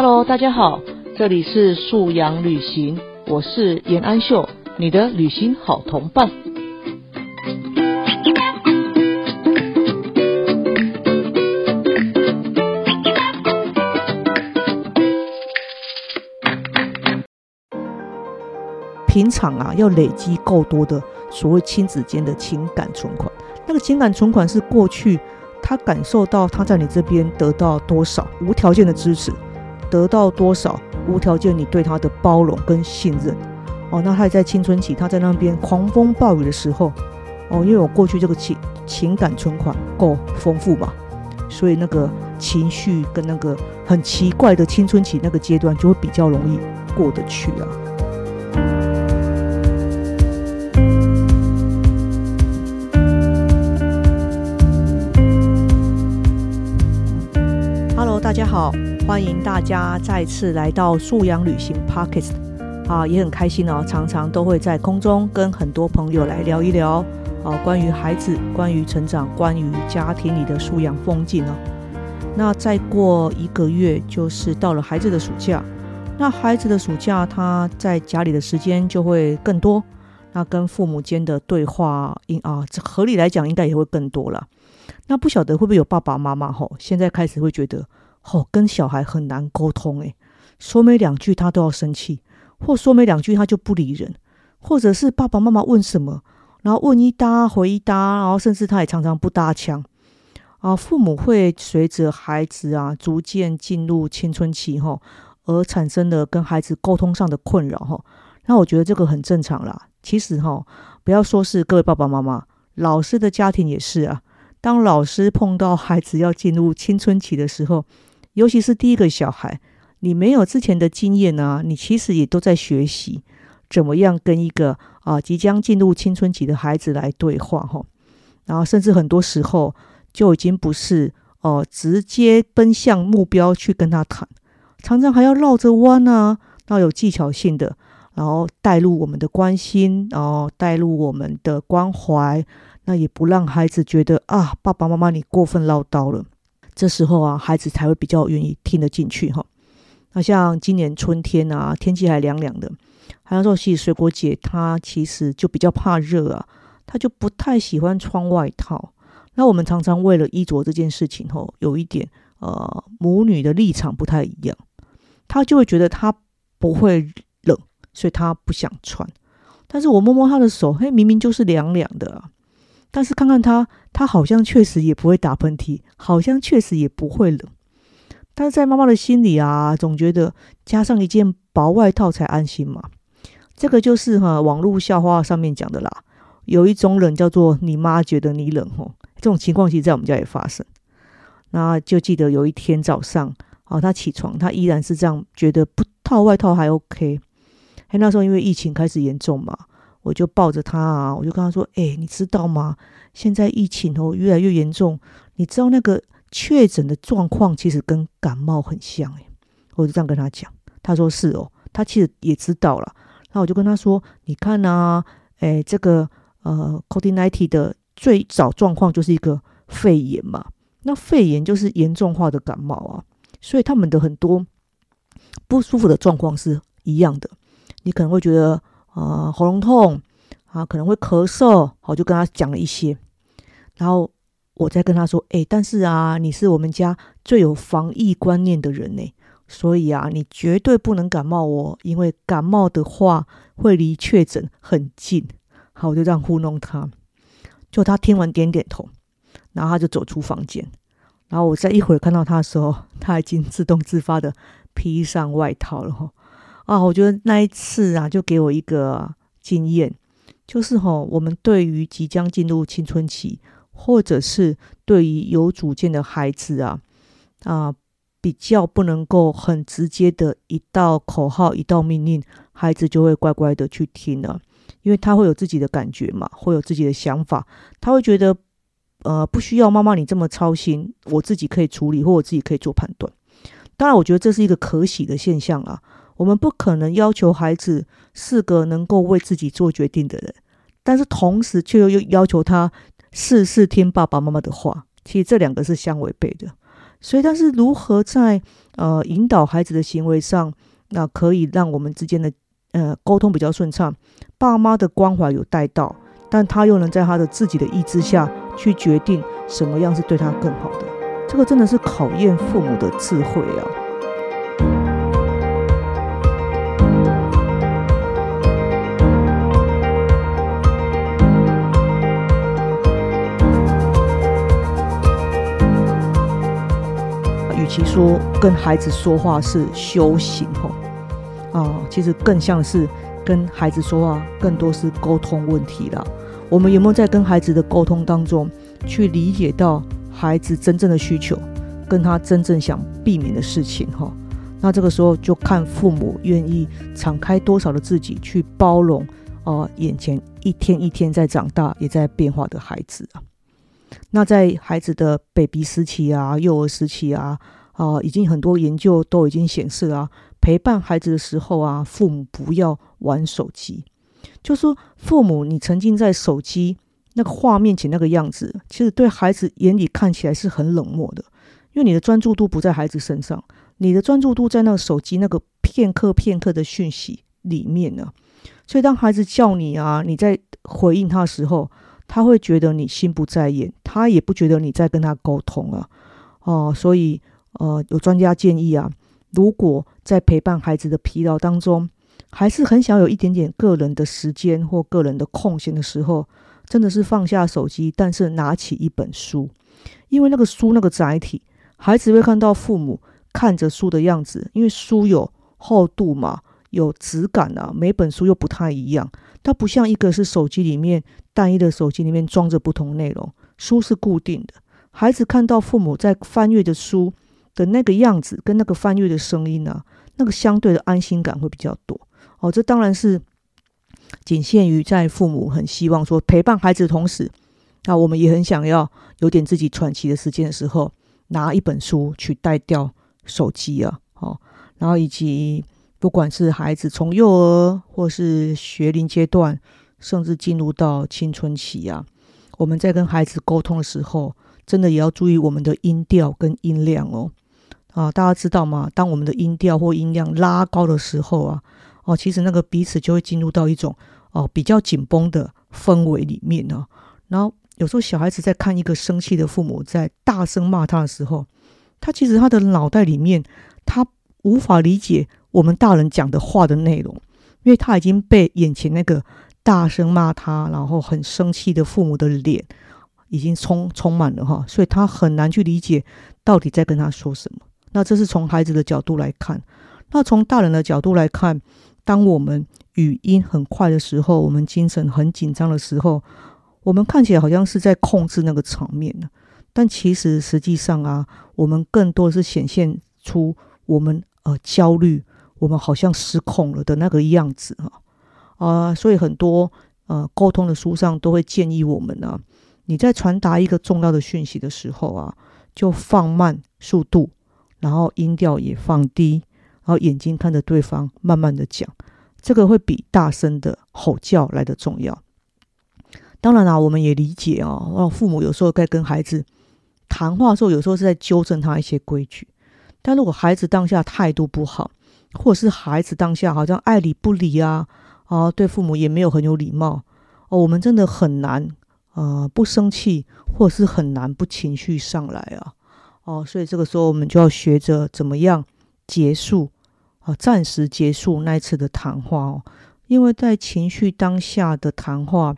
Hello，大家好，这里是素阳旅行，我是严安秀，你的旅行好同伴。平常啊，要累积够多的所谓亲子间的情感存款，那个情感存款是过去他感受到他在你这边得到多少无条件的支持，得到多少无条件你对他的包容跟信任。哦，那他也在青春期，他在那边狂风暴雨的时候，哦，因为我过去这个情情感存款够丰富嘛，所以那个情绪跟那个很奇怪的青春期那个阶段就会比较容易过得去啊。家好，欢迎大家再次来到素养旅行 p o c k e t 啊，也很开心哦，常常都会在空中跟很多朋友来聊一聊啊，关于孩子、关于成长、关于家庭里的素养风景哦。那再过一个月就是到了孩子的暑假，那孩子的暑假他在家里的时间就会更多，那跟父母间的对话应啊，合理来讲应该也会更多了。那不晓得会不会有爸爸妈妈吼，现在开始会觉得吼跟小孩很难沟通诶，说没两句他都要生气，或说没两句他就不理人，或者是爸爸妈妈问什么，然后问一搭回一搭，然后甚至他也常常不搭腔啊。父母会随着孩子啊逐渐进入青春期吼，而产生的跟孩子沟通上的困扰吼。那我觉得这个很正常啦。其实吼，不要说是各位爸爸妈妈，老师的家庭也是啊。当老师碰到孩子要进入青春期的时候，尤其是第一个小孩，你没有之前的经验呢，你其实也都在学习怎么样跟一个啊即将进入青春期的孩子来对话哈。然后甚至很多时候就已经不是哦直接奔向目标去跟他谈，常常还要绕着弯啊，要有技巧性的，然后带入我们的关心，然后带入我们的关怀。那也不让孩子觉得啊，爸爸妈妈你过分唠叨了。这时候啊，孩子才会比较愿意听得进去哈。那像今年春天啊，天气还凉凉的，还有说其实水果姐她其实就比较怕热啊，她就不太喜欢穿外套。那我们常常为了衣着这件事情吼，有一点呃母女的立场不太一样，她就会觉得她不会冷，所以她不想穿。但是我摸摸她的手，嘿，明明就是凉凉的啊。但是看看他，他好像确实也不会打喷嚏，好像确实也不会冷。但是在妈妈的心里啊，总觉得加上一件薄外套才安心嘛。这个就是哈网络笑话上面讲的啦。有一种冷叫做你妈觉得你冷哦，这种情况其实在我们家也发生。那就记得有一天早上，啊，他起床，他依然是这样觉得不套外套还 OK。哎，那时候因为疫情开始严重嘛。我就抱着他啊，我就跟他说：“哎，你知道吗？现在疫情哦越来越严重，你知道那个确诊的状况其实跟感冒很像哎。”我就这样跟他讲，他说：“是哦，他其实也知道了。”那我就跟他说：“你看啊，哎，这个呃，COVID-19 的最早状况就是一个肺炎嘛，那肺炎就是严重化的感冒啊，所以他们的很多不舒服的状况是一样的。你可能会觉得。”啊，喉咙痛啊，可能会咳嗽，我就跟他讲了一些，然后我再跟他说，哎，但是啊，你是我们家最有防疫观念的人呢，所以啊，你绝对不能感冒哦，因为感冒的话会离确诊很近。好，我就这样糊弄他，就他听完点点头，然后他就走出房间，然后我在一会儿看到他的时候，他已经自动自发的披上外套了哈。啊，我觉得那一次啊，就给我一个经验，就是哈，我们对于即将进入青春期，或者是对于有主见的孩子啊，啊，比较不能够很直接的一道口号、一道命令，孩子就会乖乖的去听了，因为他会有自己的感觉嘛，会有自己的想法，他会觉得，呃，不需要妈妈你这么操心，我自己可以处理，或我自己可以做判断。当然，我觉得这是一个可喜的现象啊。我们不可能要求孩子是个能够为自己做决定的人，但是同时却又又要求他事事听爸爸妈妈的话。其实这两个是相违背的。所以，但是如何在呃引导孩子的行为上，那可以让我们之间的呃沟通比较顺畅，爸妈的关怀有带到，但他又能在他的自己的意志下去决定什么样是对他更好的，这个真的是考验父母的智慧啊。你说跟孩子说话是修行吼啊，其实更像是跟孩子说话，更多是沟通问题啦。我们有没有在跟孩子的沟通当中，去理解到孩子真正的需求，跟他真正想避免的事情哈？那这个时候就看父母愿意敞开多少的自己去包容哦，眼前一天一天在长大也在变化的孩子啊。那在孩子的 baby 时期啊，幼儿时期啊。啊，已经很多研究都已经显示了，陪伴孩子的时候啊，父母不要玩手机。就说父母，你沉浸在手机那个画面前那个样子，其实对孩子眼里看起来是很冷漠的，因为你的专注度不在孩子身上，你的专注度在那个手机那个片刻片刻的讯息里面呢。所以当孩子叫你啊，你在回应他的时候，他会觉得你心不在焉，他也不觉得你在跟他沟通啊。哦，所以。呃，有专家建议啊，如果在陪伴孩子的疲劳当中，还是很想有一点点个人的时间或个人的空闲的时候，真的是放下手机，但是拿起一本书，因为那个书那个载体，孩子会看到父母看着书的样子，因为书有厚度嘛，有质感啊，每本书又不太一样，它不像一个是手机里面单一的手机里面装着不同内容，书是固定的，孩子看到父母在翻阅的书。的那个样子跟那个翻阅的声音呢，那个相对的安心感会比较多哦。这当然是仅限于在父母很希望说陪伴孩子的同时，那我们也很想要有点自己喘息的时间的时候，拿一本书去带掉手机啊，哦，然后以及不管是孩子从幼儿或是学龄阶段，甚至进入到青春期啊，我们在跟孩子沟通的时候，真的也要注意我们的音调跟音量哦。啊，大家知道吗？当我们的音调或音量拉高的时候啊，哦，其实那个彼此就会进入到一种哦比较紧绷的氛围里面呢。然后有时候小孩子在看一个生气的父母在大声骂他的时候，他其实他的脑袋里面他无法理解我们大人讲的话的内容，因为他已经被眼前那个大声骂他，然后很生气的父母的脸已经充充满了哈，所以他很难去理解到底在跟他说什么。那这是从孩子的角度来看，那从大人的角度来看，当我们语音很快的时候，我们精神很紧张的时候，我们看起来好像是在控制那个场面呢，但其实实际上啊，我们更多是显现出我们呃焦虑，我们好像失控了的那个样子啊啊，所以很多呃沟通的书上都会建议我们呢，你在传达一个重要的讯息的时候啊，就放慢速度。然后音调也放低，然后眼睛看着对方，慢慢的讲，这个会比大声的吼叫来的重要。当然啦，我们也理解哦，父母有时候该跟孩子谈话的时候，有时候是在纠正他一些规矩。但如果孩子当下态度不好，或者是孩子当下好像爱理不理啊，啊，对父母也没有很有礼貌哦，我们真的很难呃不生气，或者是很难不情绪上来啊。哦，所以这个时候我们就要学着怎么样结束啊，暂时结束那一次的谈话哦，因为在情绪当下的谈话，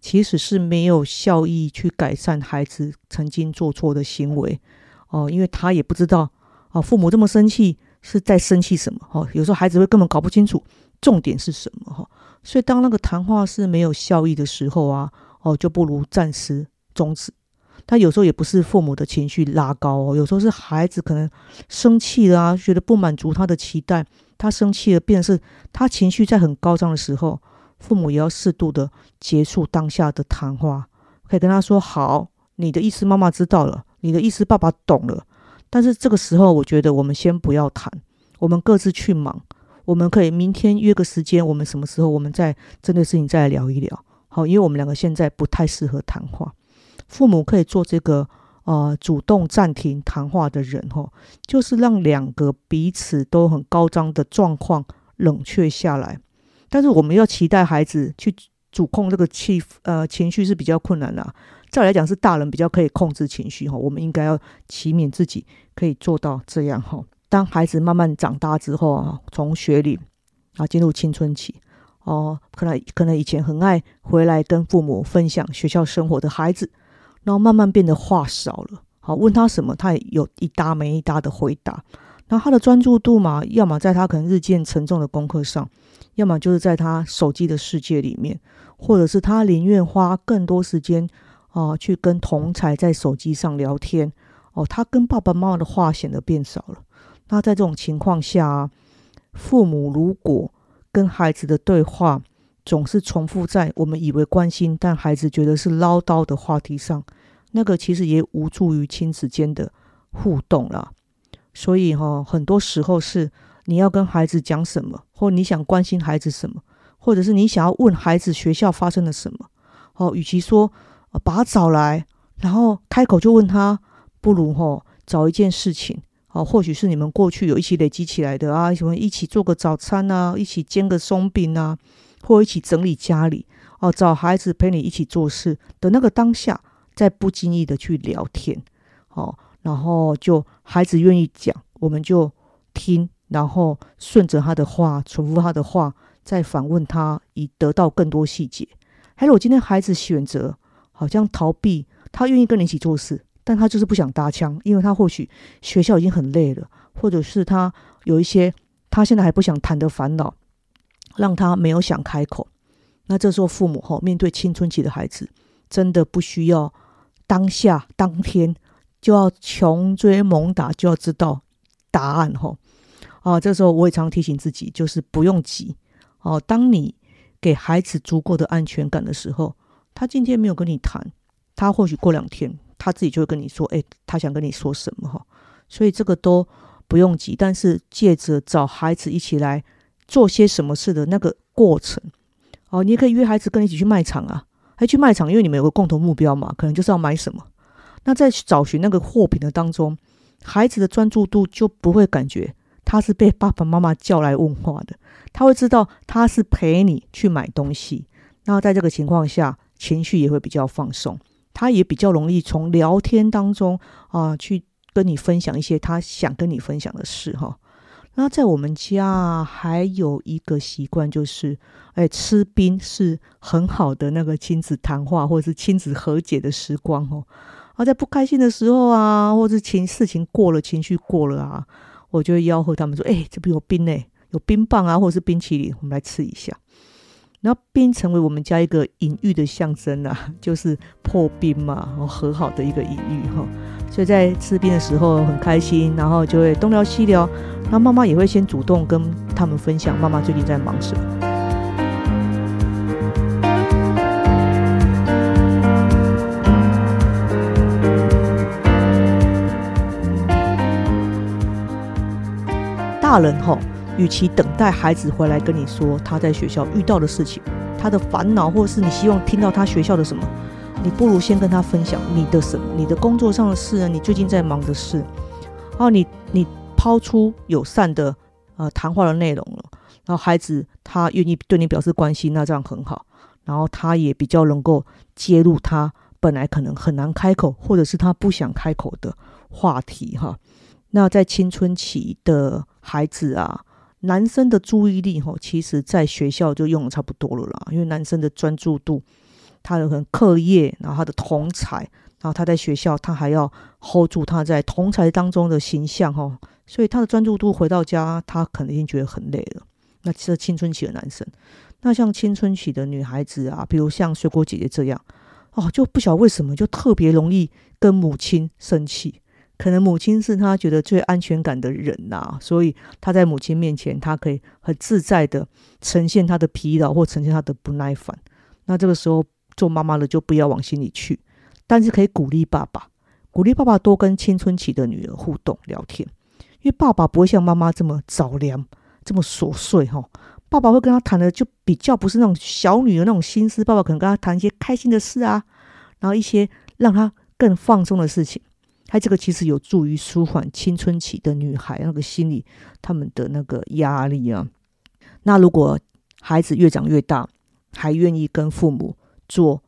其实是没有效益去改善孩子曾经做错的行为哦，因为他也不知道啊，父母这么生气是在生气什么哦，有时候孩子会根本搞不清楚重点是什么哈，所以当那个谈话是没有效益的时候啊，哦，就不如暂时终止。他有时候也不是父母的情绪拉高哦，有时候是孩子可能生气了啊，觉得不满足他的期待，他生气了，便是他情绪在很高涨的时候，父母也要适度的结束当下的谈话，可以跟他说：“好，你的意思妈妈知道了，你的意思爸爸懂了，但是这个时候我觉得我们先不要谈，我们各自去忙，我们可以明天约个时间，我们什么时候我们再针对事情再来聊一聊，好，因为我们两个现在不太适合谈话。”父母可以做这个呃主动暂停谈话的人，哈，就是让两个彼此都很高涨的状况冷却下来。但是我们要期待孩子去主控这个气呃情绪是比较困难的。再来讲是大人比较可以控制情绪哈，我们应该要启勉自己可以做到这样哈。当孩子慢慢长大之后啊，从学龄啊进入青春期哦，可能可能以前很爱回来跟父母分享学校生活的孩子，然后慢慢变得话少了。好，问他什么，他也有一搭没一搭的回答。那他的专注度嘛，要么在他可能日渐沉重的功课上，要么就是在他手机的世界里面，或者是他宁愿花更多时间。哦，去跟同才在手机上聊天，哦，他跟爸爸妈妈的话显得变少了。那在这种情况下，父母如果跟孩子的对话总是重复在我们以为关心，但孩子觉得是唠叨的话题上，那个其实也无助于亲子间的互动了。所以哈，很多时候是你要跟孩子讲什么，或你想关心孩子什么，或者是你想要问孩子学校发生了什么。哦，与其说。把他找来，然后开口就问他，不如吼找一件事情，哦，或许是你们过去有一起累积起来的啊，什么一起做个早餐啊，一起煎个松饼啊，或一起整理家里，哦，找孩子陪你一起做事的那个当下，在不经意的去聊天，哦，然后就孩子愿意讲，我们就听，然后顺着他的话，重复他的话，再反问他，以得到更多细节。还有，今天孩子选择。好像逃避，他愿意跟你一起做事，但他就是不想搭腔，因为他或许学校已经很累了，或者是他有一些他现在还不想谈的烦恼，让他没有想开口。那这时候父母哈，面对青春期的孩子，真的不需要当下当天就要穷追猛打，就要知道答案哈。啊，这时候我也常提醒自己，就是不用急哦。当你给孩子足够的安全感的时候。他今天没有跟你谈，他或许过两天他自己就会跟你说，哎，他想跟你说什么哈，所以这个都不用急。但是借着找孩子一起来做些什么事的那个过程，哦，你也可以约孩子跟你一起去卖场啊，还去卖场，因为你们有个共同目标嘛，可能就是要买什么。那在找寻那个货品的当中，孩子的专注度就不会感觉他是被爸爸妈妈叫来问话的，他会知道他是陪你去买东西。那在这个情况下，情绪也会比较放松，他也比较容易从聊天当中啊去跟你分享一些他想跟你分享的事哈。那在我们家还有一个习惯就是，哎，吃冰是很好的那个亲子谈话或者是亲子和解的时光哦。啊，在不开心的时候啊，或者情事情过了，情绪过了啊，我就会吆喝他们说，哎，这边有冰呢，有冰棒啊，或者是冰淇淋，我们来吃一下。然后冰成为我们家一个隐喻的象征啊，就是破冰嘛，和好的一个隐喻哈。所以在吃冰的时候很开心，然后就会东聊西聊。那妈妈也会先主动跟他们分享妈妈最近在忙什么。大人哈。与其等待孩子回来跟你说他在学校遇到的事情，他的烦恼，或是你希望听到他学校的什么，你不如先跟他分享你的什么，你的工作上的事啊，你最近在忙的事。啊，你你抛出友善的呃谈话的内容了，然后孩子他愿意对你表示关心，那这样很好。然后他也比较能够揭露他本来可能很难开口，或者是他不想开口的话题哈。那在青春期的孩子啊。男生的注意力，哈，其实在学校就用的差不多了啦。因为男生的专注度，他的可能课业，然后他的同才，然后他在学校，他还要 hold 住他在同才当中的形象，哈。所以他的专注度回到家，他可能已经觉得很累了。那是青春期的男生，那像青春期的女孩子啊，比如像水果姐姐这样，哦，就不晓得为什么就特别容易跟母亲生气。可能母亲是他觉得最安全感的人呐，所以他在母亲面前，他可以很自在的呈现他的疲劳或呈现他的不耐烦。那这个时候做妈妈的就不要往心里去，但是可以鼓励爸爸，鼓励爸爸多跟青春期的女儿互动聊天，因为爸爸不会像妈妈这么着凉，这么琐碎哈。爸爸会跟他谈的就比较不是那种小女儿那种心思，爸爸可能跟他谈一些开心的事啊，然后一些让他更放松的事情。它这个其实有助于舒缓青春期的女孩那个心理他们的那个压力啊。那如果孩子越长越大，还愿意跟父母做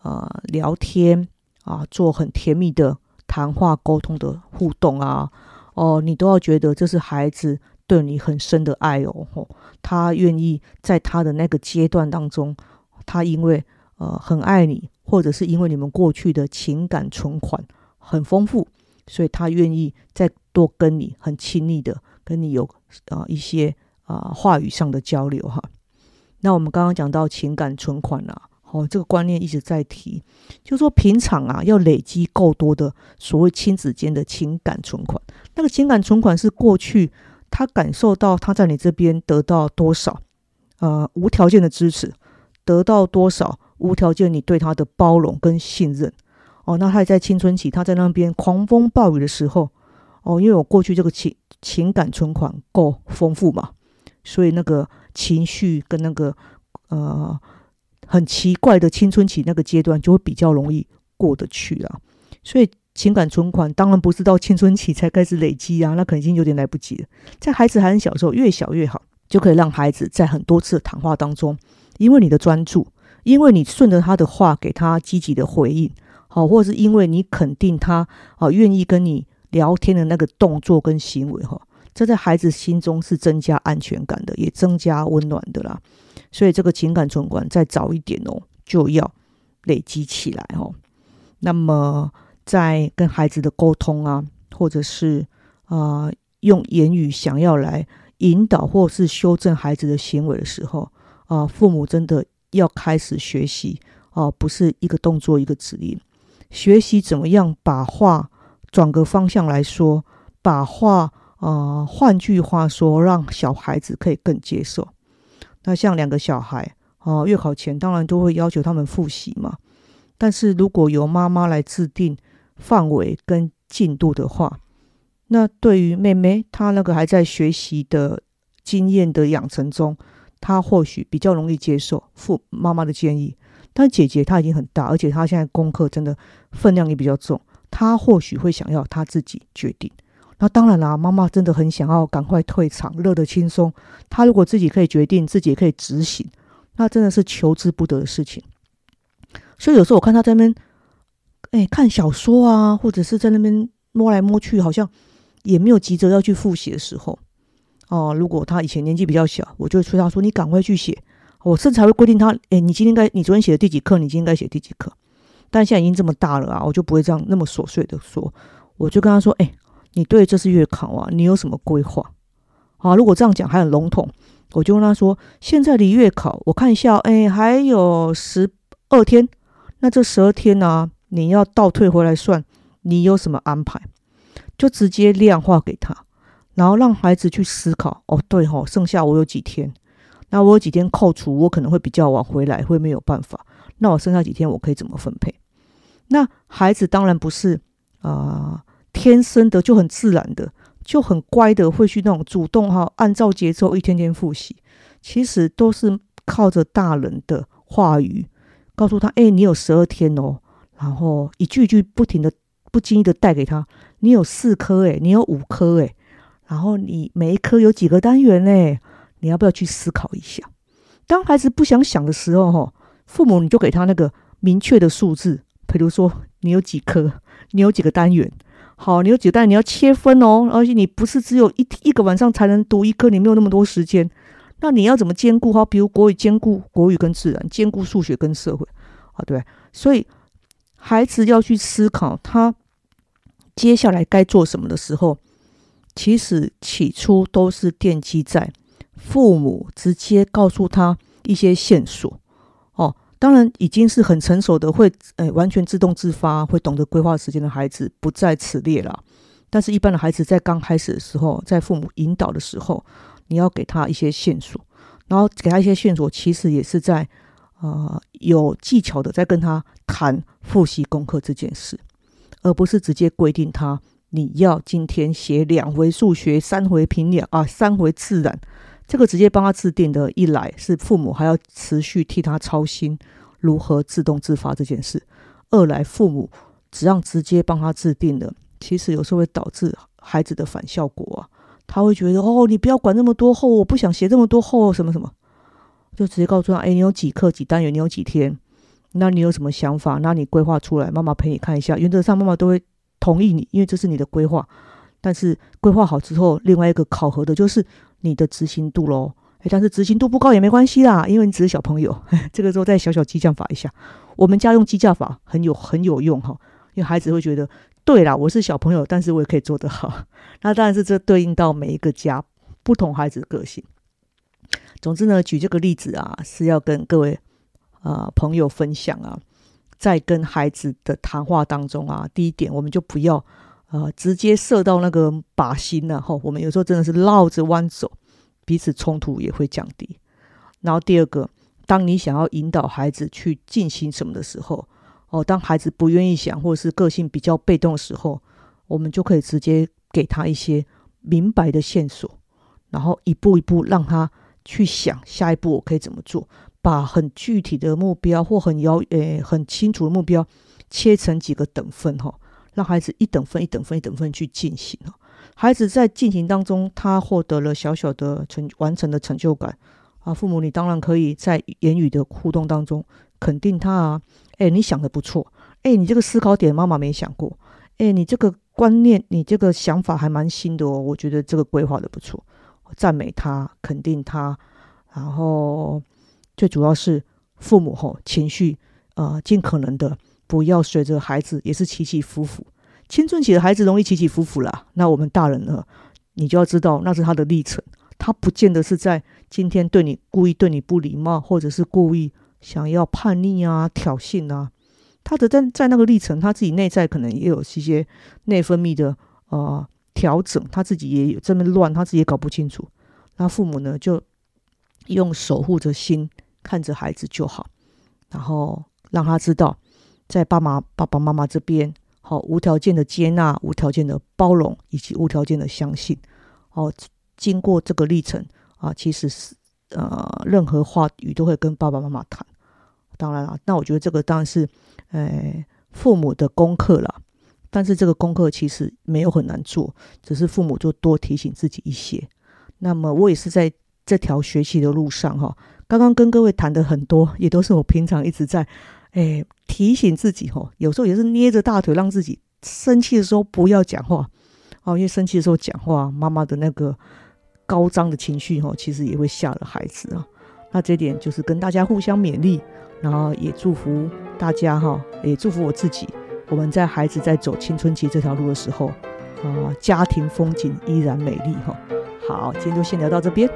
呃聊天啊，做很甜蜜的谈话沟通的互动啊，哦，你都要觉得这是孩子对你很深的爱哦。他愿意在他的那个阶段当中，他因为呃很爱你，或者是因为你们过去的情感存款很丰富，所以他愿意再多跟你很亲密的跟你有啊一些啊话语上的交流哈。那我们刚刚讲到情感存款啊，哦，这个观念一直在提，就说平常啊要累积够多的所谓亲子间的情感存款。那个情感存款是过去他感受到他在你这边得到多少，呃，无条件的支持，得到多少无条件你对他的包容跟信任。哦，那他在青春期他在那边狂风暴雨的时候，哦，因为我过去这个情情感存款够丰富嘛，所以那个。情绪跟那个呃很奇怪的青春期那个阶段，就会比较容易过得去了。所以情感存款当然不是到青春期才开始累积啊，那肯定有点来不及了。在孩子还很小的时候，越小越好，就可以让孩子在很多次谈话当中，因为你的专注，因为你顺着他的话给他积极的回应，好，或者是因为你肯定他啊愿意跟你聊天的那个动作跟行为哈。这在孩子心中是增加安全感的，也增加温暖的啦。所以这个情感存款再早一点哦，就要累积起来哦。那么在跟孩子的沟通啊，或者是啊用言语想要来引导或是修正孩子的行为的时候啊，父母真的要开始学习啊，不是一个动作一个指令，学习怎么样把话转个方向来说，把话。啊，换句话说，让小孩子可以更接受。那像两个小孩啊，月考前当然都会要求他们复习嘛。但是如果由妈妈来制定范围跟进度的话，那对于妹妹她那个还在学习的经验的养成中，她或许比较容易接受父妈妈的建议。但姐姐她已经很大，而且她现在功课真的分量也比较重，她或许会想要她自己决定。那当然啦，妈妈真的很想要赶快退场，乐得轻松。她如果自己可以决定，自己也可以执行，那真的是求之不得的事情。所以有时候我看她在那边，哎，看小说啊，或者是在那边摸来摸去，好像也没有急着要去复习的时候。哦，如果他以前年纪比较小，我就会催他说：“你赶快去写。”我甚至还会规定他：“哎，你今天该，你昨天写的第几课，你今天该写第几课。”但现在已经这么大了啊，我就不会这样那么琐碎的说，我就跟他说：“哎。”你对这次月考啊，你有什么规划？啊，如果这样讲还很笼统，我就跟他说：现在离月考，我看一下，哎，还有十二天。那这十二天呢，你要倒退回来算，你有什么安排？就直接量化给他，然后让孩子去思考。哦，对吼，剩下我有几天？那我有几天扣除，我可能会比较晚回来，会没有办法。那我剩下几天，我可以怎么分配？那孩子当然不是啊。天生的就很自然的就很乖的会去那种主动哈，按照节奏一天天复习，其实都是靠着大人的话语告诉他：哎，你有十二天哦，然后一句句不停的、不经意的带给他：你有四科哎，你有五科哎，然后你每一科有几个单元哎，你要不要去思考一下？当孩子不想想的时候哈，父母你就给他那个明确的数字，比如说你有几科，你有几个单元。好，你有几个单元你要切分哦，而且你不是只有一一个晚上才能读一科，你没有那么多时间。那你要怎么兼顾？哈，比如国语兼顾国语跟自然，兼顾数学跟社会，啊，对。所以孩子要去思考他接下来该做什么的时候，其实起初都是奠基在父母直接告诉他一些线索。当然已经是很成熟的，会诶完全自动自发，会懂得规划时间的孩子不在此列了。但是，一般的孩子在刚开始的时候，在父母引导的时候，你要给他一些线索，然后给他一些线索，其实也是在呃有技巧的在跟他谈复习功课这件事，而不是直接规定他你要今天写两回数学，三回平量啊，三回自然。这个直接帮他制定的，一来是父母还要持续替他操心如何自动自发这件事；二来父母只让直接帮他制定的，其实有时候会导致孩子的反效果啊。他会觉得哦，你不要管那么多后，我不想写这么多后什么什么，就直接告诉他，哎，你有几课几单元，你有几天，那你有什么想法？那你规划出来，妈妈陪你看一下。原则上妈妈都会同意你，因为这是你的规划。但是规划好之后，另外一个考核的就是你的执行度喽。但是执行度不高也没关系啦，因为你只是小朋友。这个时候再小小激将法一下，我们家用激将法很有很有用哈，因为孩子会觉得。对啦，我是小朋友，但是我也可以做得好。那当然是这对应到每一个家不同孩子的个性。总之呢，举这个例子啊，是要跟各位啊朋友分享啊，在跟孩子的谈话当中啊，第一点我们就不要呃直接射到那个靶心了哈。我们有时候真的是绕着弯走，彼此冲突也会降低。然后第二个，当你想要引导孩子去进行什么的时候，哦，当孩子不愿意想，或者是个性比较被动的时候，我们就可以直接给他一些明白的线索，然后一步一步让他去想下一步我可以怎么做，把很具体的目标或很遥诶很清楚的目标切成几个等分哈，让孩子一等分一等分一等分去进行哦。孩子在进行当中，他获得了小小的成完成的成就感啊。父母，你当然可以在言语的互动当中肯定他啊。哎，你想的不错。哎，你这个思考点妈妈没想过。哎，你这个观念，你这个想法还蛮新的哦。我觉得这个规划的不错，赞美他，肯定他。然后最主要是父母吼情绪，呃，尽可能的不要随着孩子也是起起伏伏。青春期的孩子容易起起伏伏啦。那我们大人呢，你就要知道那是他的历程，他不见得是在今天对你故意对你不礼貌，或者是故意。想要叛逆啊、挑衅啊，他的在在那个历程，他自己内在可能也有一些内分泌的呃调整，他自己也有这么乱，他自己也搞不清楚。那父母呢，就用守护着心看着孩子就好，然后让他知道，在爸妈爸爸妈妈这边，好无条件的接纳、无条件的包容以及无条件的相信。哦，经过这个历程啊，其实是。呃，任何话语都会跟爸爸妈妈谈。当然了，那我觉得这个当然是，呃，父母的功课了。但是这个功课其实没有很难做，只是父母就多提醒自己一些。那么我也是在这条学习的路上哈，刚刚跟各位谈的很多，也都是我平常一直在，哎，提醒自己哈。有时候也是捏着大腿让自己生气的时候不要讲话哦，因为生气的时候讲话，妈妈的那个。高涨的情绪哈，其实也会吓了孩子啊。那这点就是跟大家互相勉励，然后也祝福大家哈，也祝福我自己。我们在孩子在走青春期这条路的时候，啊，家庭风景依然美丽哈。好，今天就先聊到这边。